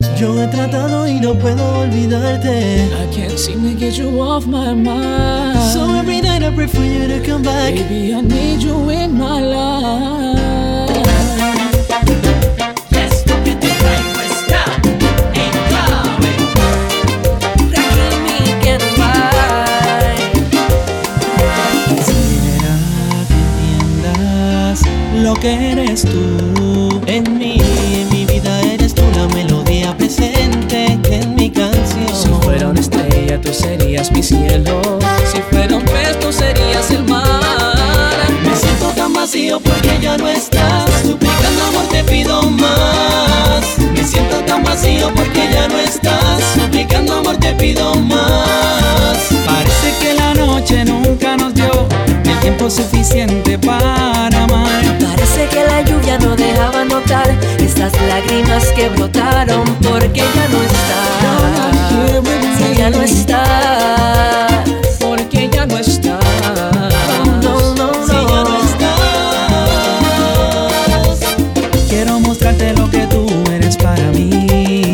Yo he tratado y no puedo olvidarte. I can't seem to get you off my mind. So every night I pray for you to come back. Baby, I need you in my life. Quisiera que entiendas lo que eres tú. Tú serías mi cielo. Si fuera un pez, tú serías el mar. Me siento tan vacío porque ya no estás. Suplicando amor te pido más. Me siento tan vacío porque ya no estás. Suplicando amor te pido más. Parece que la noche nunca nos dio el tiempo suficiente para amar. Parece que la lluvia no dejaba notar estas lágrimas que brotaron porque ya no estás. Si ya no estás. Porque ya no estás. No, no, Si ya no no. estás. Quiero mostrarte lo que tú eres para mí.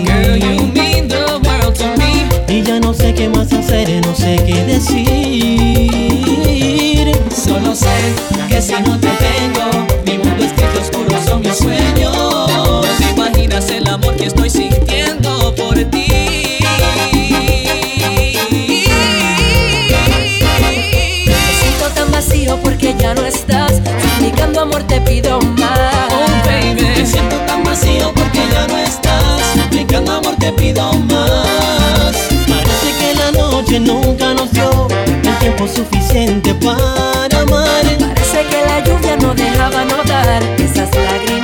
Girl, you mean the world to me. Y ya no sé qué más hacer, no sé qué decir. Solo sé que si no te tengo, ya no estás. Suplicando amor te pido Oh, más. Me baby. siento tan vacío porque ya no estás. Suplicando amor te pido más. Parece que la noche nunca nos dio el tiempo suficiente para amar. Parece que la lluvia no dejaba notar esas lágrimas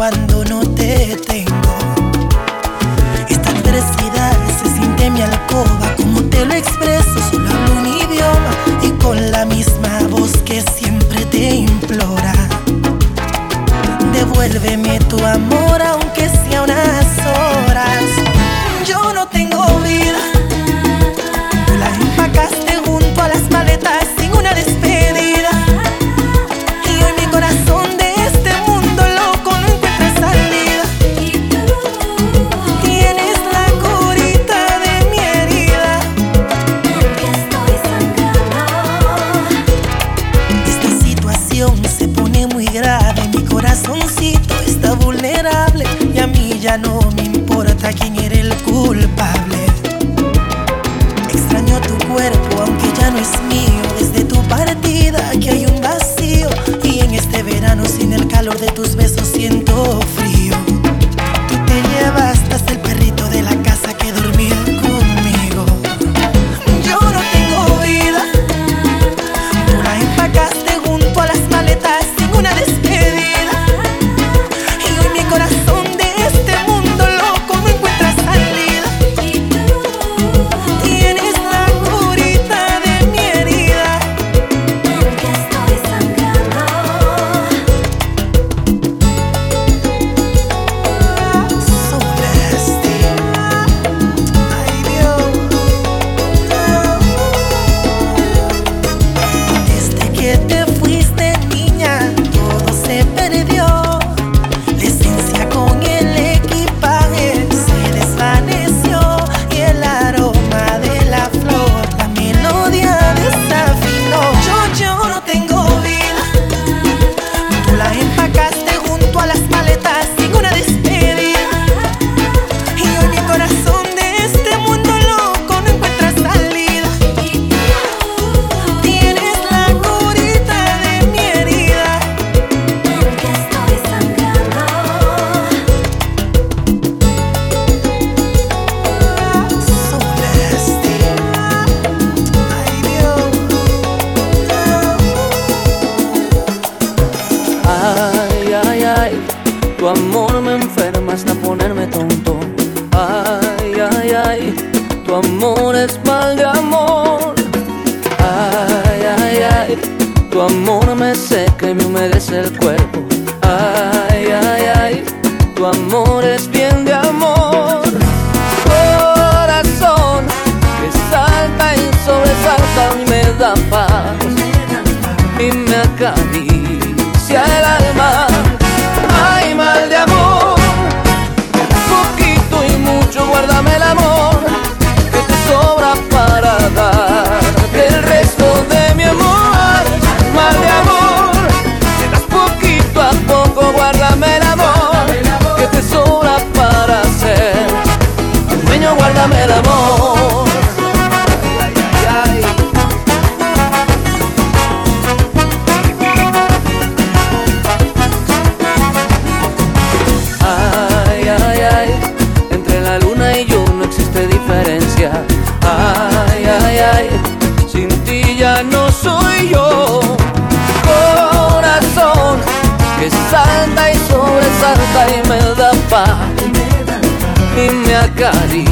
guárdame el amor que te sobra para ser tu cari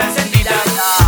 está encendida.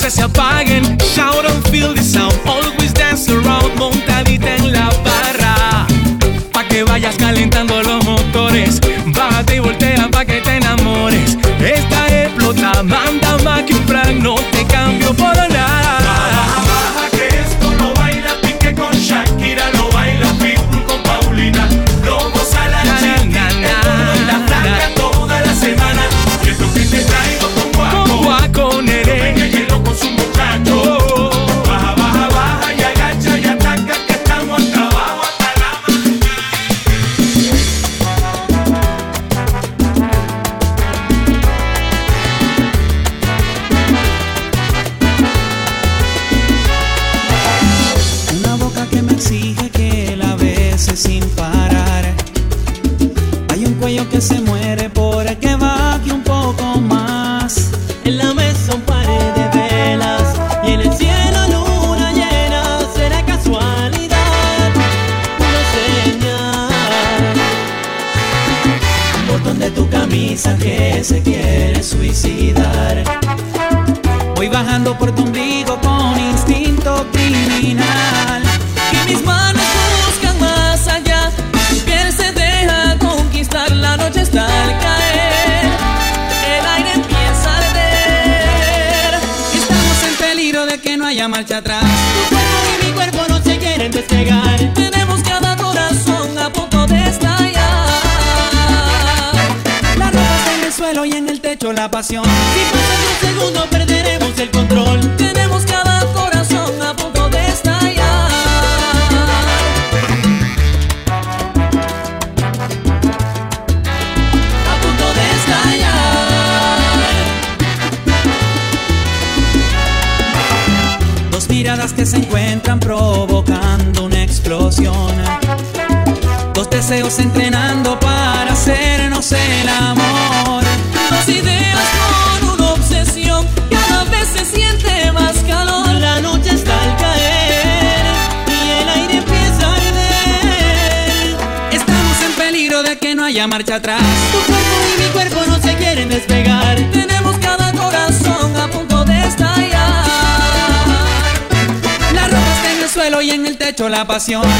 luces se apaguen. Shout and feel the sound. Always dance around, montadita en la barra. Pa' que vayas calentando los motores. Bájate y voltea pa' que te enamores. Esta explota, manda más que un plan, pasión.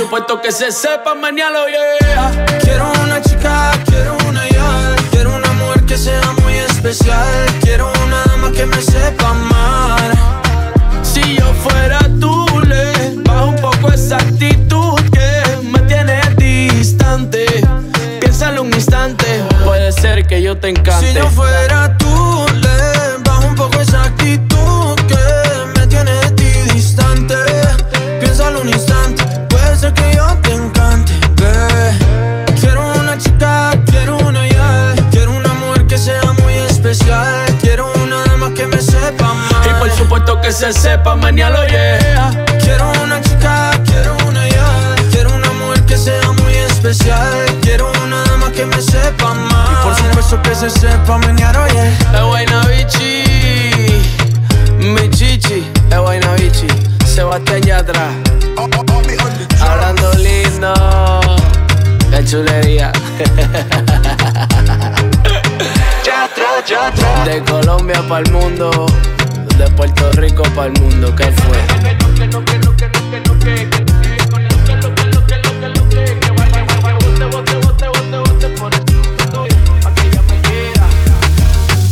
supuesto que se sepa mañana, yeah Quiero una chica, quiero una ya. Quiero una mujer que sea muy especial. Quiero una dama que me sepa amar. Si yo fuera tú, le bajo un poco esa actitud que me tiene distante. Piénsalo un instante, puede ser que yo te encante. Si yo fuera tú, le Que se sepa mañana, yeah. Quiero una chica, quiero una ya. Quiero una mujer que sea muy especial. Quiero una dama que me sepa amar. Y por supuesto que se sepa menear, oye. Es buena bichi, mi chichi, es buena bichi. Sebastián Yatra, hablando lindo, qué chulería. De Colombia para el mundo, de Puerto Rico para el mundo, ¿qué fue?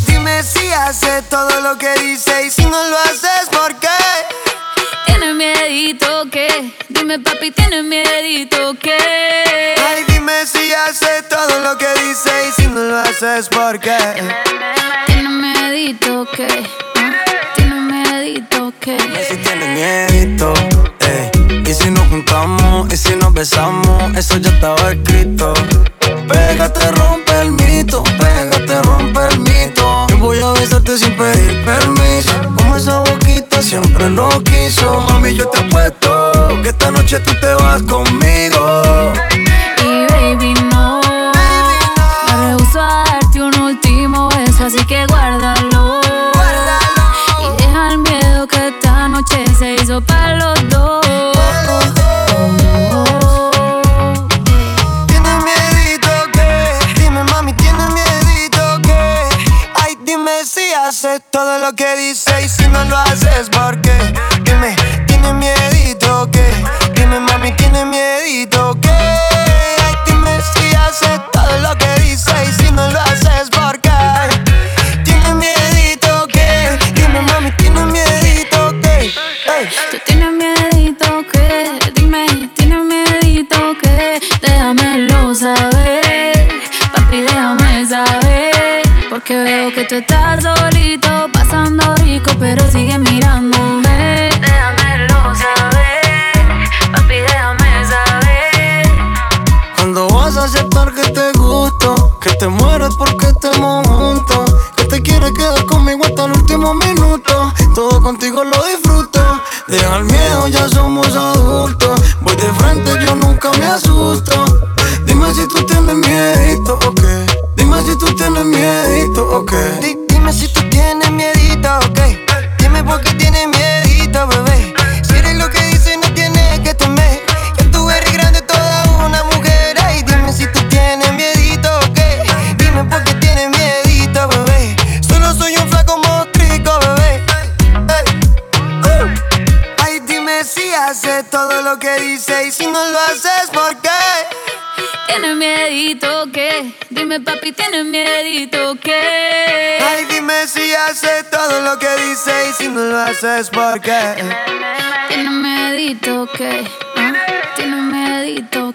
Dime si hace todo lo que dice y si no lo haces, ¿por qué? Tienes miedito que, dime papi, tienes miedito que. Ay, dime si hace todo lo que dice y si no lo haces, ¿por qué? Tienes miedito que, miedito que. Si tienes miedito, ey. Y si nos juntamos, y si nos besamos, eso ya estaba escrito. Pégate, rompe el mito, pégate, rompe el mito. Yo voy a besarte sin pedir permiso. Como esa boquita siempre lo quiso. Mami, yo te apuesto que esta noche tú te vas conmigo. Y baby, no. Me rehuso a darte un último beso, así que guárdalo. Para los dos. Tienes miedito que, dime mami, tienes miedito que, ay dime si haces todo lo que dice y si no lo haces, ¿por qué? Que tú estás solito, pasando rico, pero sigue mirándome. Déjamelo saber, papi, déjame saber. Cuando vas a aceptar que te gusto, que te mueres porque estemos juntos, que te quieres quedar conmigo hasta el último minuto, todo contigo lo disfruto. Deja el miedo, ya somos adultos. Voy de frente, yo nunca me asusto. Dime si tú tienes miedito o qué. Dime si tú tienes miedito o lo que dice y si no lo haces, ¿por qué? ¿Tienes miedito qué? ¿Ah? ¿Tienes miedito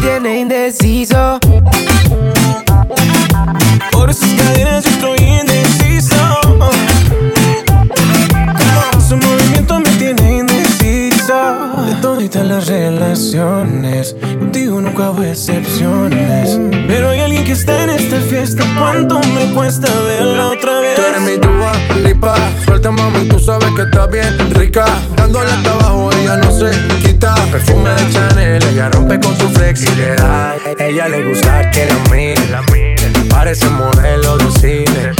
tiene indeciso. Por esas cadenas yo estoy indeciso. Su movimiento me tiene indeciso. De todas las relaciones, contigo nunca hubo excepciones. Pero hay alguien que está en esta fiesta. ¿Cuánto me cuesta verla otra vez? Tú eres mi dúa, lipa Suelta mami, tú sabes que está bien rica. Dándole hasta abajo, ella no se quita. Perfume de Chanel, ella rompe con su flexibilidad Ella le gusta que la miren Parece modelo de cine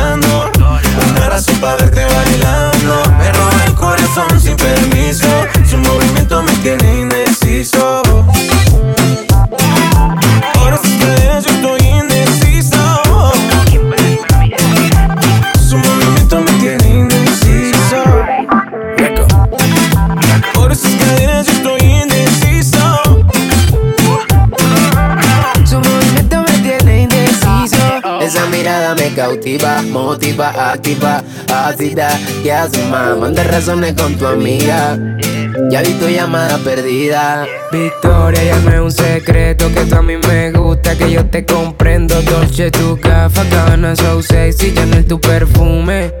razón para verte bailando. Me roba el corazón sin permiso. Su movimiento me tiene indeciso. Me cautiva, motiva, activa, ácida. ¿Qué haces, más? Manda razones con tu amiga. Ya vi tu llamada perdida. Victoria, llame un secreto que tú a mí me gusta, que yo te comprendo. Dolce, tu gafa, cabana, so sexy, Chanel, tu perfume.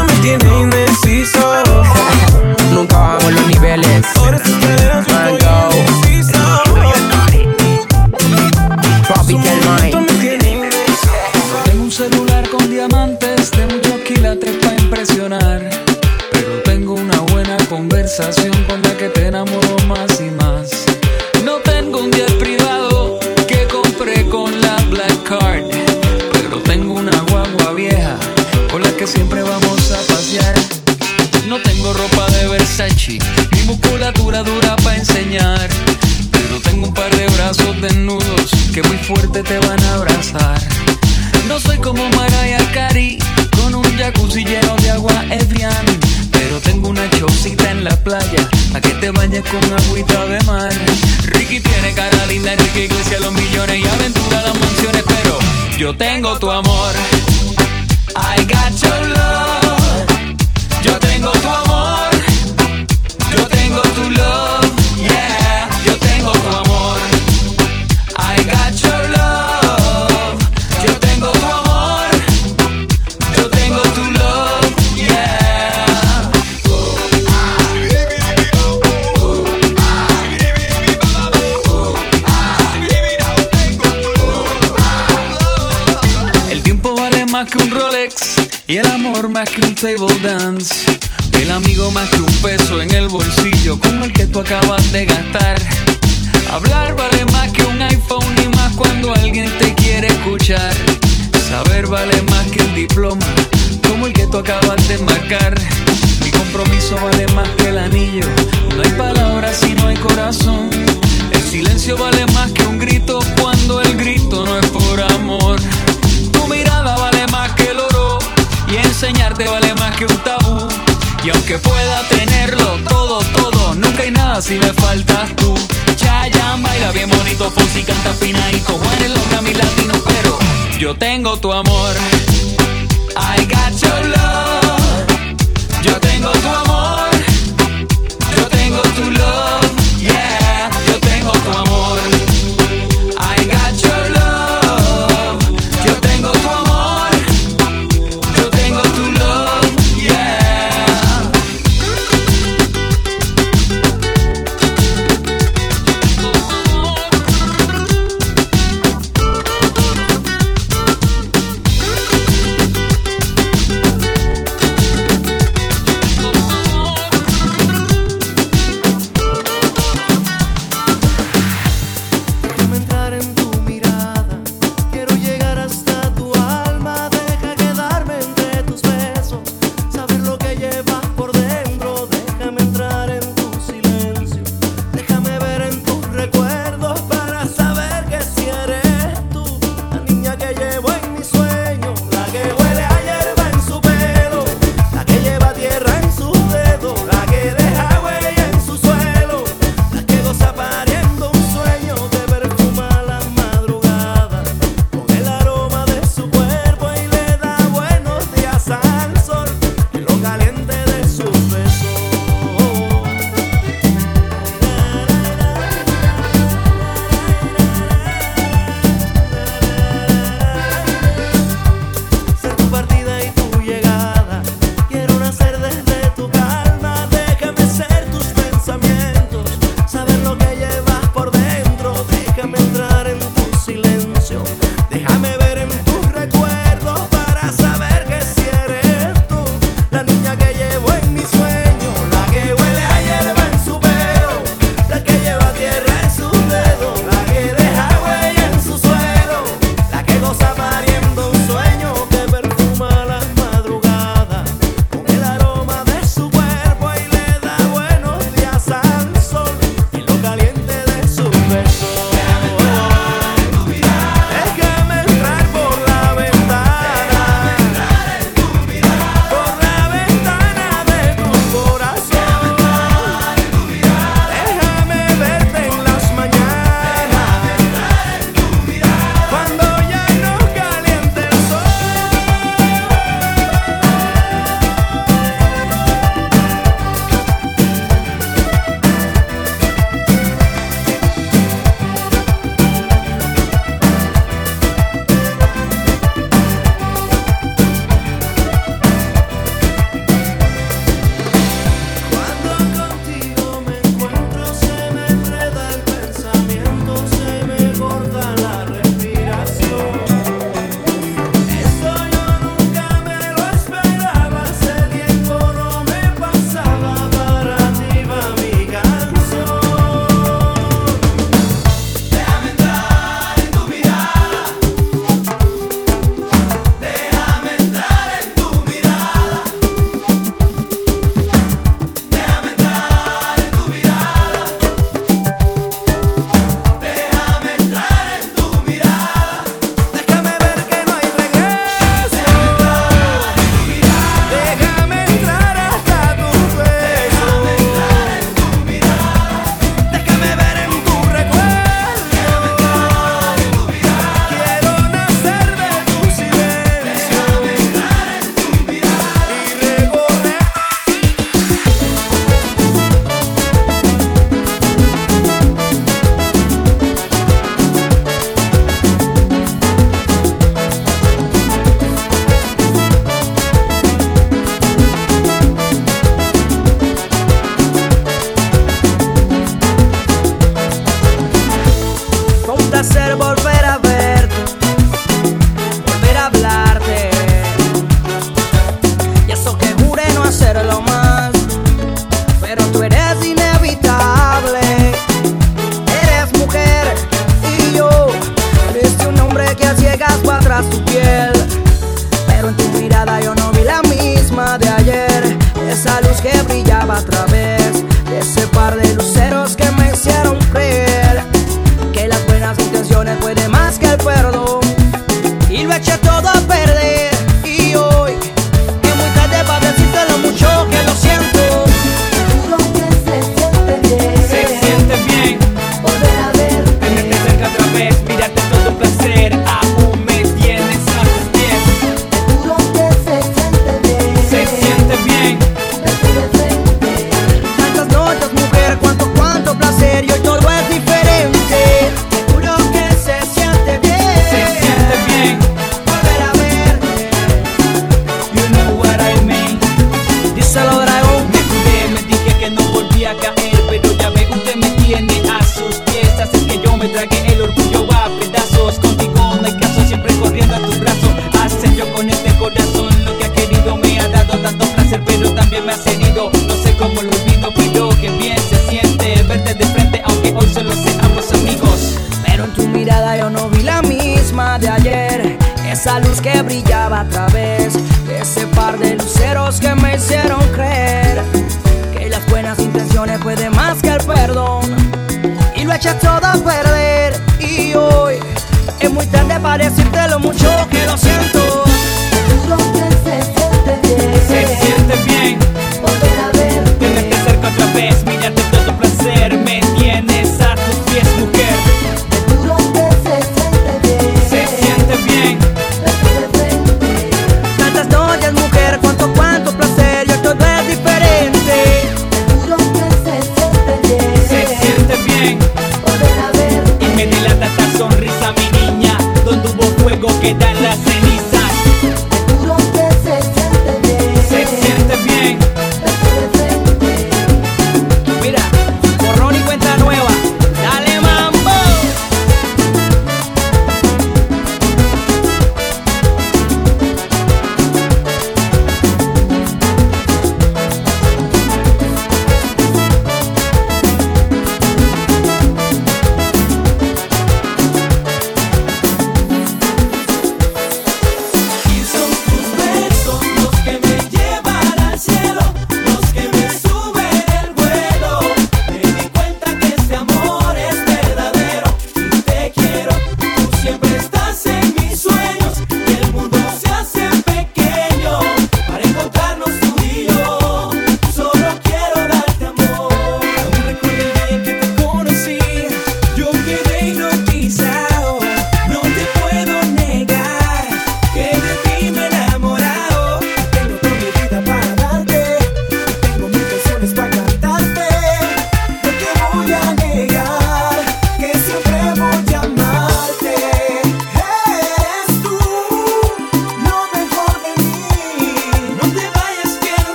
tiene indeciso. Nunca bajamos los niveles. Cadenas yo estoy Mango. indeciso. Tropical Mind. Tengo un celular con diamantes de muchos quilates para impresionar. Pero tengo una buena conversación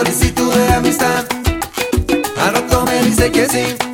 solicitud de amistad. Al rato me dice que sí.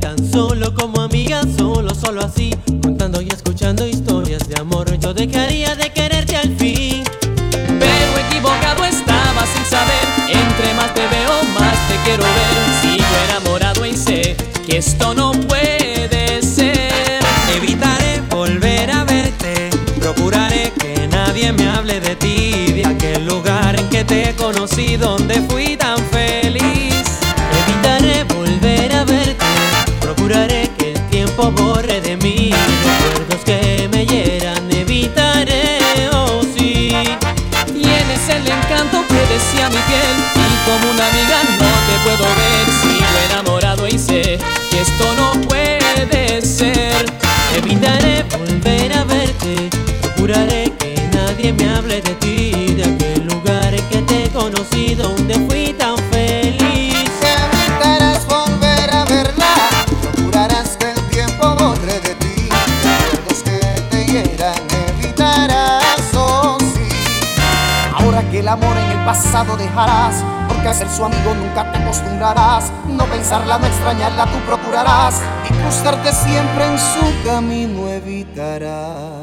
Tan solo como amiga, solo, solo así. Contando y escuchando historias de amor, yo dejaría de quererte al fin. Pero equivocado estaba sin saber. Entre más te veo, más te quiero ver. Sigo enamorado y sé que esto no puede ser. Evitaré volver a verte. Procuraré que nadie me hable de ti, de aquel lugar en que te conocí, donde fui. mi y como una amiga no te puedo ver. Sigo enamorado y sé que esto no puede ser. Evitaré volver a verte, procuraré que nadie me hable de ti, de aquel lugar en que te he conocido, donde fue pasado dejarás, porque a ser su amigo nunca te acostumbrarás. No pensarla, no extrañarla, tú procurarás y cruzarte siempre en su camino evitarás.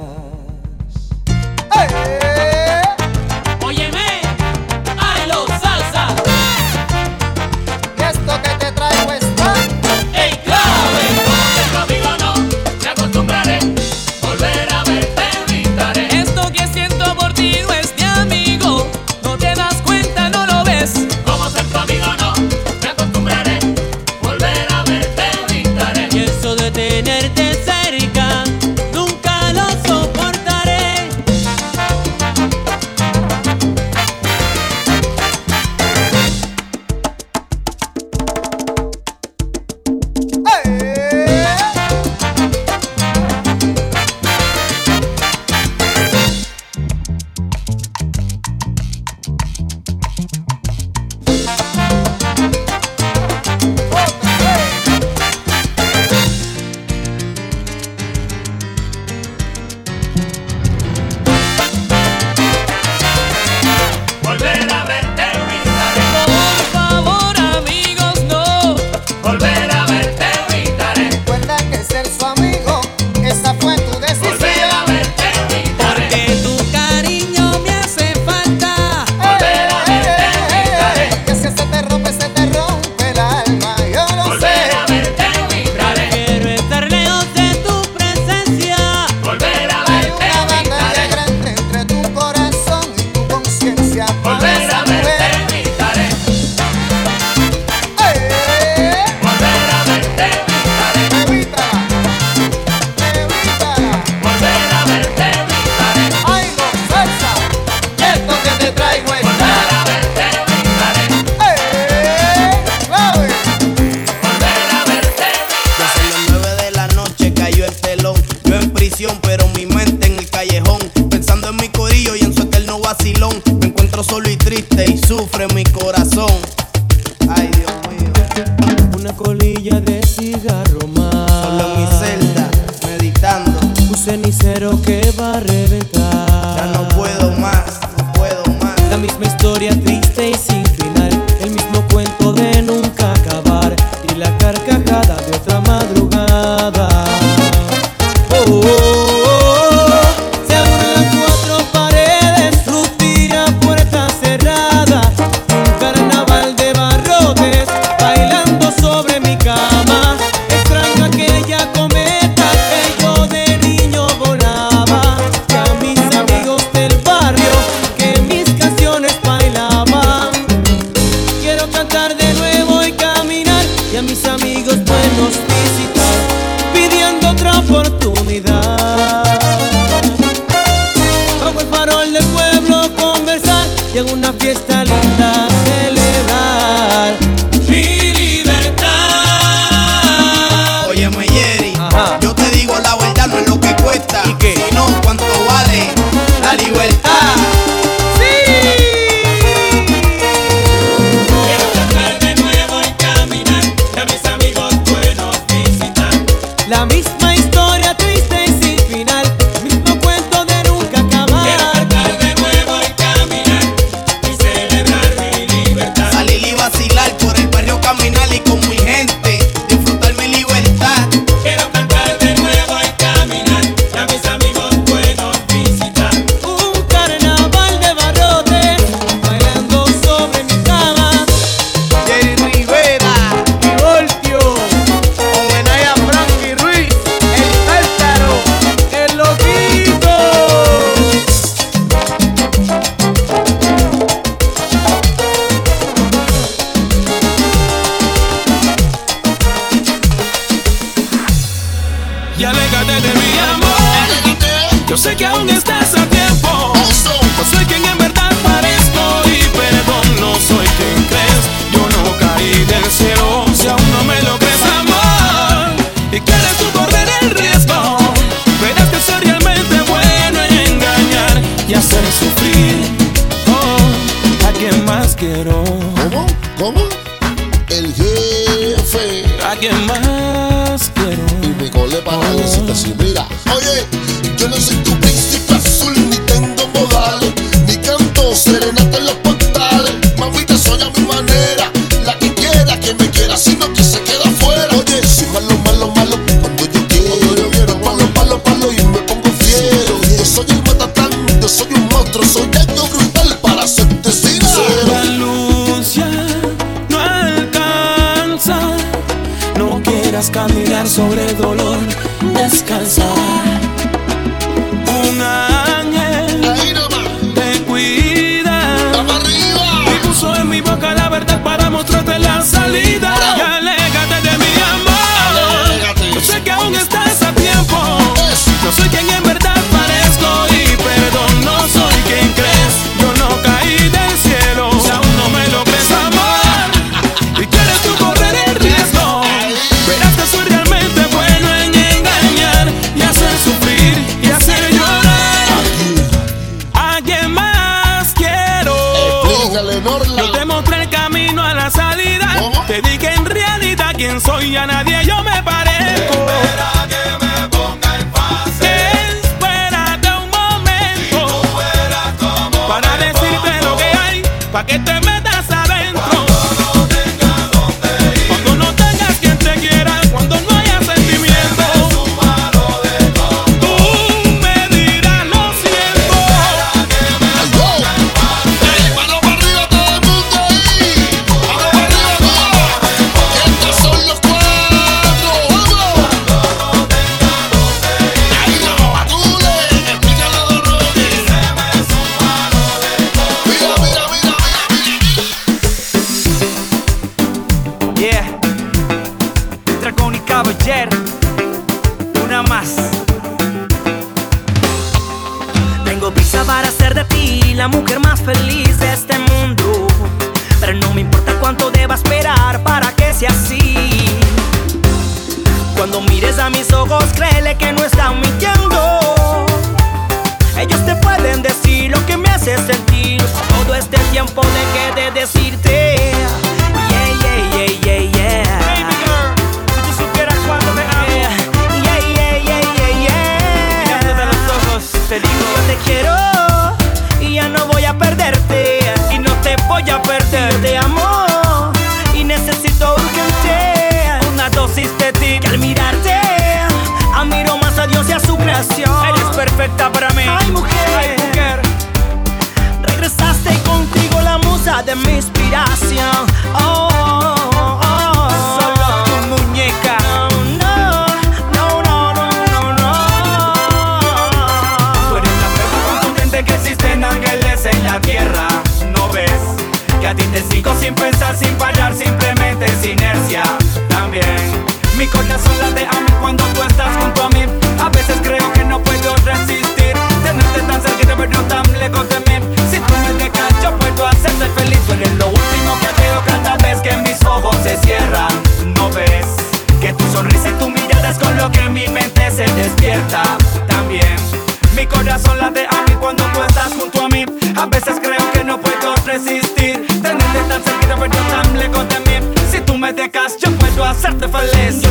Yo no soy tu príncipe azul, ni tengo modales, ni canto serenata. tierra. No ves que a ti te sigo sin pensar, sin fallar, simplemente es inercia. También mi corazón late a mí cuando tú estás junto a mí. A veces creo que no puedo resistir tenerte tan cerquita, pero no tan lejos de mí. Si tú me dejas, yo puedo hacerte feliz. Tú eres lo último que veo cada vez que mis ojos se cierran. No ves que tu sonrisa y tu mirada es con lo que mi mente se despierta. También mi corazón late a veces creo que no puedo resistir. Tenerte tan cerquita pero tan lejos de mí Si tú me dejas yo puedo hacerte feliz.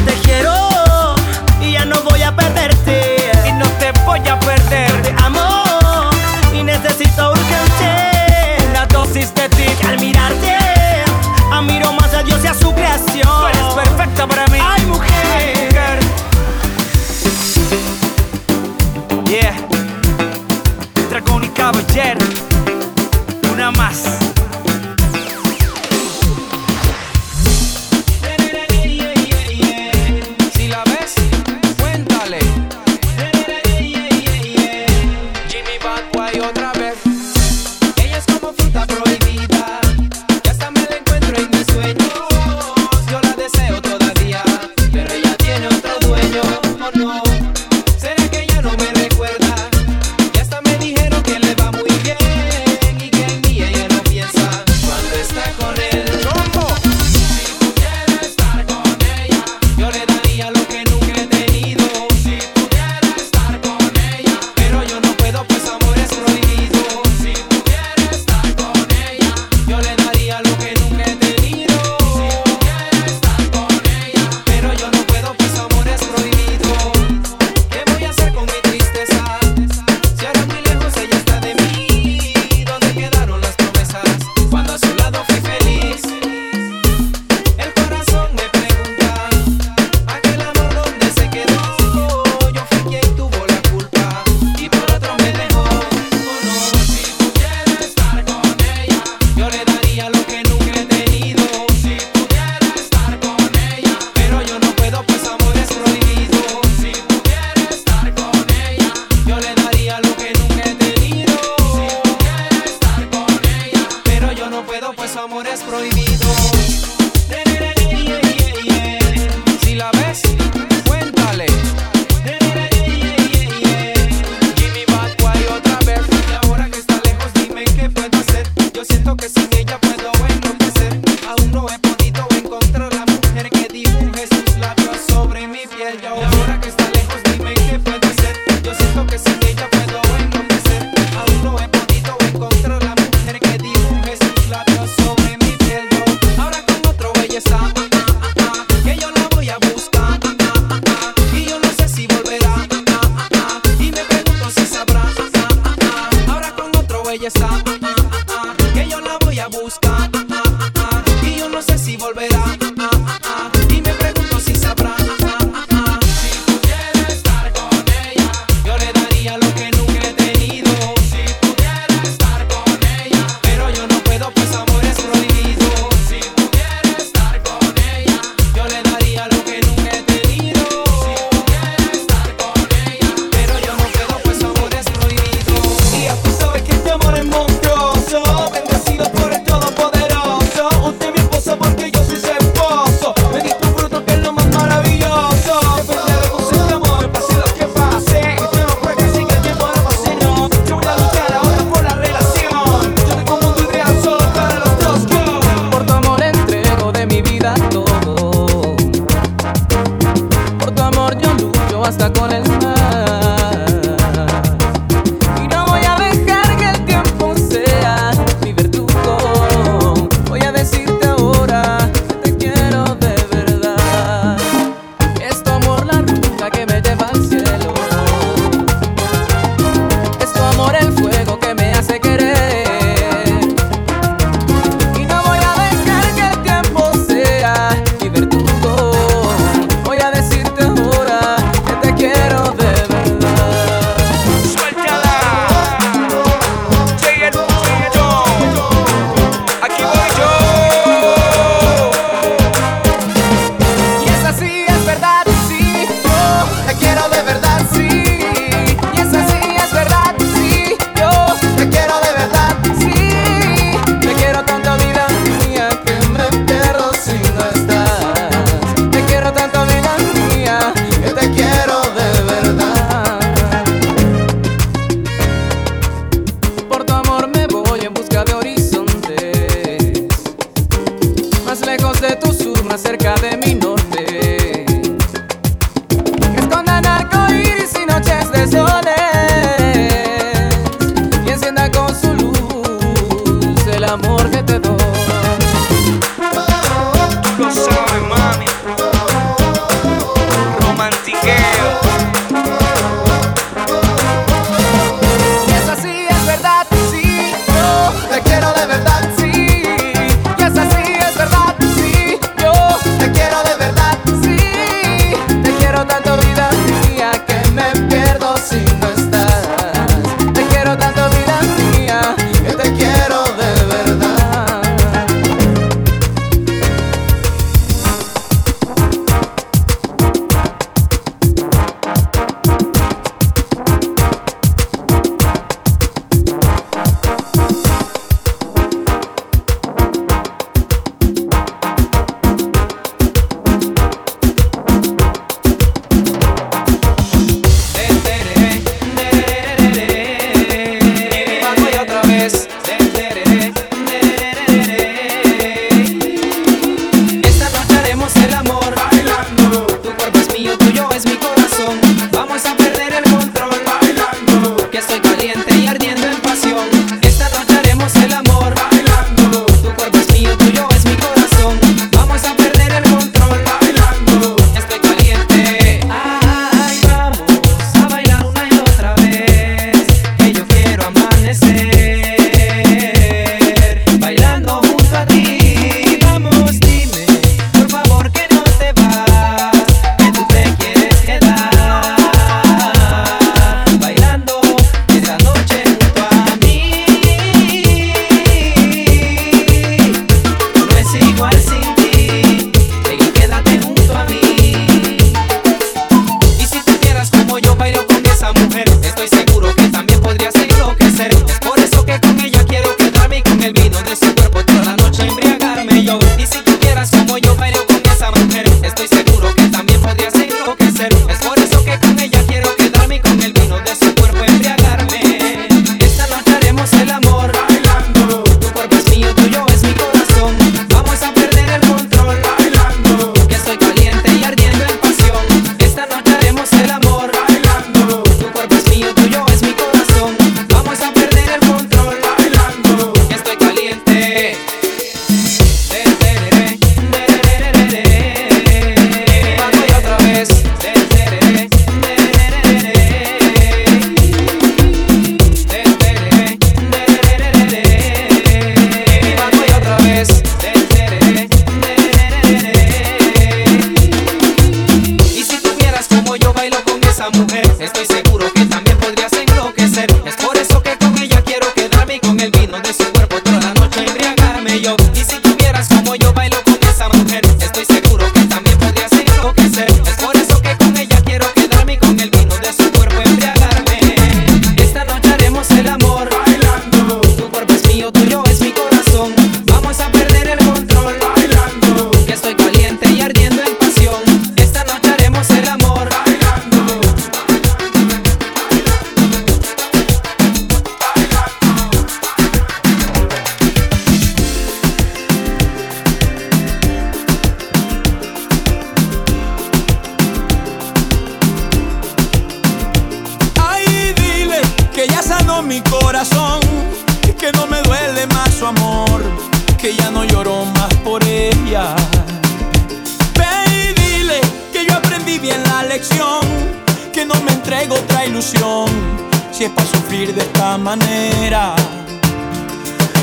si es para sufrir de esta manera.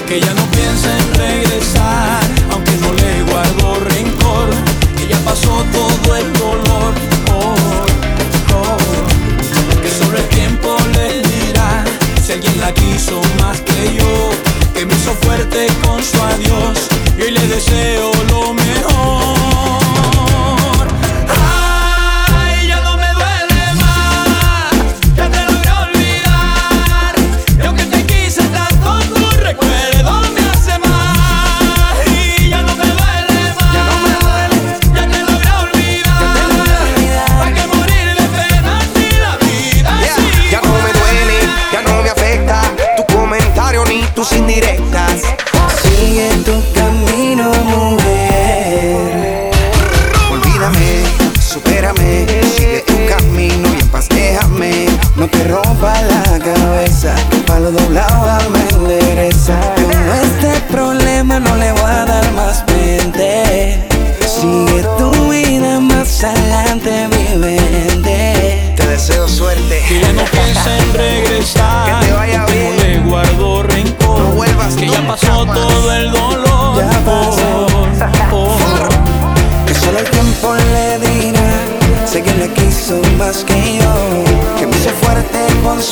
Que ya no piensa en regresar, aunque no le guardo rencor. Ella pasó todo el dolor. Oh, oh. Que sobre el tiempo le dirá si alguien la quiso más que yo. Que me hizo fuerte con su adiós y le deseo lo mejor.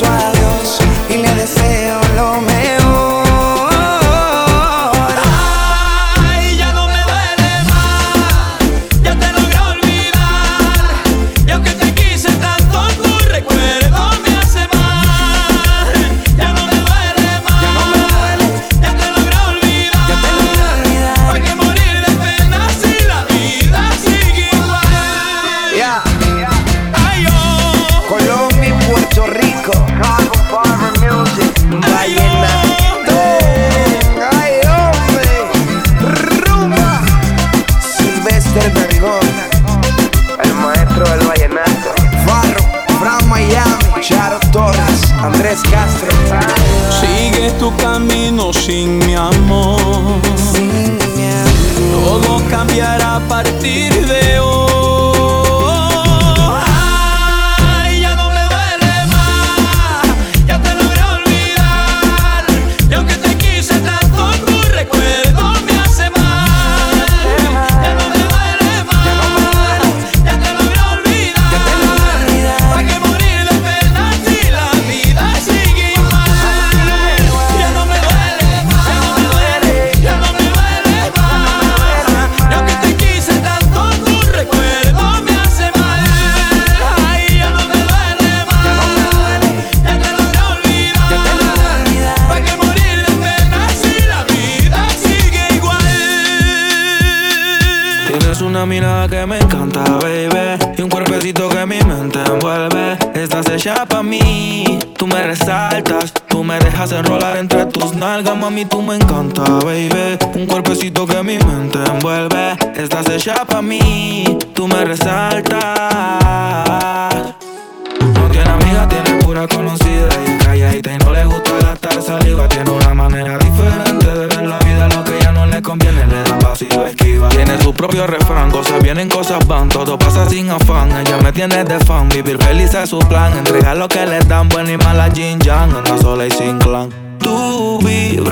why mami, tú me encanta, baby. Un cuerpecito que mi mente envuelve. Estás hecha pa' mí, tú me resaltas. No tiene amiga, tiene pura conocida. Y calladita y no le gusta gastar saliva. Tiene una manera diferente de ver la vida, lo que ya no le conviene, le da pasiva esquiva. Tiene su propio refrán, cosas vienen, cosas van, todo pasa sin afán. Ella me tiene de fan, vivir feliz es su plan. Entregar lo que le dan, buena y mala, Jin Yang, anda sola y sin clan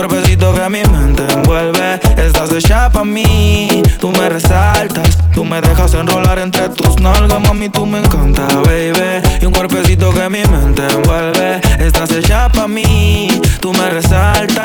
Un cuerpecito que mi mente envuelve. Estás hecha pa' mí, tú me resaltas. Tú me dejas enrolar entre tus nalgas, mami, tú me encanta, baby. Y un cuerpecito que mi mente envuelve. Estás hecha pa' mí, tú me resaltas.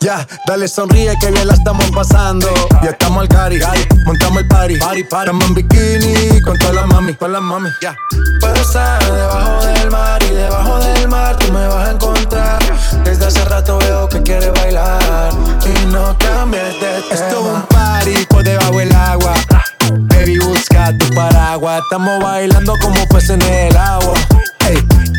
Ya, dale sonríe que bien la estamos pasando. Ya estamos al cari, montamos el party. Party, party. Estamos en bikini con todas las mami, con las mami, ya. Puedo estar debajo del mar y debajo del mar tú me vas a encontrar. Desde hace rato veo que quieres bailar y no cambies de tema. Esto es un party por debajo del agua. Baby, busca tu paraguas. Estamos bailando como peces en el agua. Ey,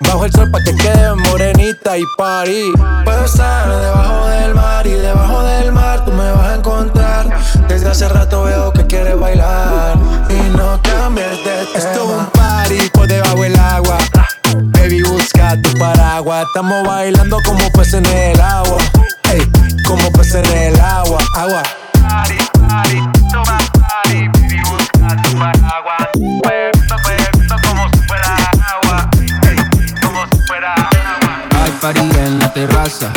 Bajo el sol pa' que quede morenita y party. Puedo estar debajo del mar y debajo del mar tú me vas a encontrar. Desde hace rato veo que quieres bailar y no cambies de tema. Esto es un party por debajo del agua. Baby, busca tu paraguas. Estamos bailando como peces en el agua. Ey, como peces en el agua. Agua. Hay party en la terraza.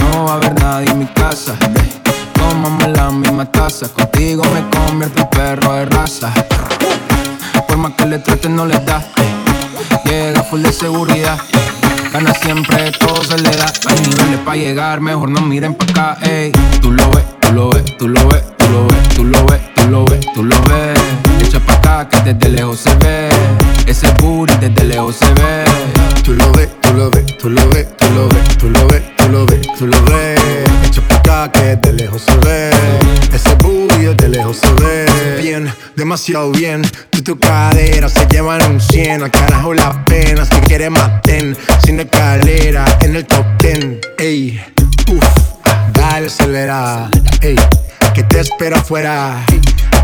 No va a haber nadie en mi casa. Tómame la misma taza. Contigo me convierto en perro de raza. Por más que le traten, no les da. Llega full de seguridad. Gana siempre, todo se le da. Hay niveles para llegar, mejor no miren pa' acá. Ey. Tú lo ves, tú lo ves, tú lo ves, tú lo ves, tú lo ves, tú lo ves, tú lo ves. Echa pa' acá que desde lejos se ve. Ese booty desde lejos se ve. Tú lo ves, tú lo ves, tú lo ves, tú lo ves, tú lo ves, tú lo ves, tú lo ves. Echa pa' acá que de lejos se ve. Ese booty de lejos se ve. Bien, demasiado bien. Tú tu cadera se llevan un 100. Al carajo la pena. Si quieres maten. Sin escalera en el top 10. Ey, uff, dale acelera. Ey, que te espero afuera.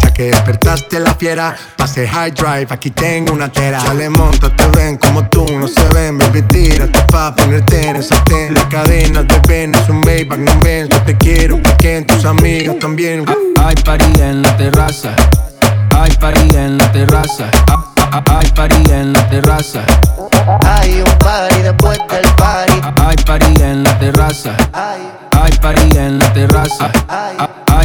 Ya que despertaste la fiera, pase high drive, aquí tengo una tera. Sale, monta, te ven como tú, no se ven, baby, tírate pa' ponerte en esa ten. La cadena te ven, es un Maybach, no ven, yo te quiero, porque tus amigas también. Hay party en la terraza. Hay party en la terraza. Hay party en la terraza. Hay un party después del party. Hay party en la terraza. Hay party en la terraza. Ah, Hay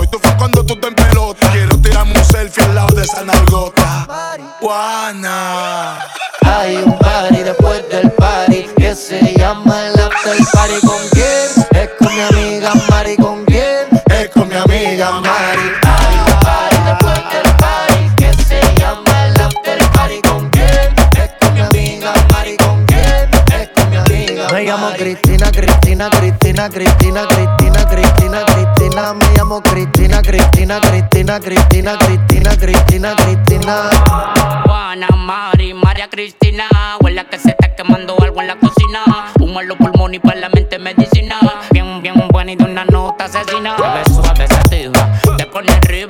Soy tu fan cuando tú te en pelota. Quiero tirarme un selfie al lado de esa nalgota. Juana. Hay un party después del party que se llama el after party. ¿Con quién? Es con mi amiga Mari. ¿Con quién? Es con mi amiga Mari. Hay un party después del party que se llama el after party. ¿Con quién? Es con mi amiga Mari. ¿Con quién? Es con mi amiga Me llamo Cristina, Cristina, Cristina, Cristina, Cristina, Cristina, Cristina. Me llamo Cristina, Cristina, Cristina, Cristina, Cristina, Cristina, Cristina. Juana, Mari, María Cristina. Huele que se está quemando algo en la cocina. Humo en los pulmones y para la mente medicina. Bien, bien buena y de una nota asesina. Ves suave, sativa, te pone arriba.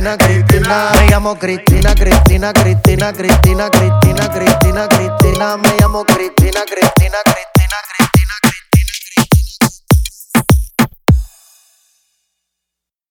Cristina. Me llamo Cristina, Cristina, Cristina, Cristina, Cristina, Cristina, Cristina. Me llamo Cristina, Cristina, Cristina, Cristina.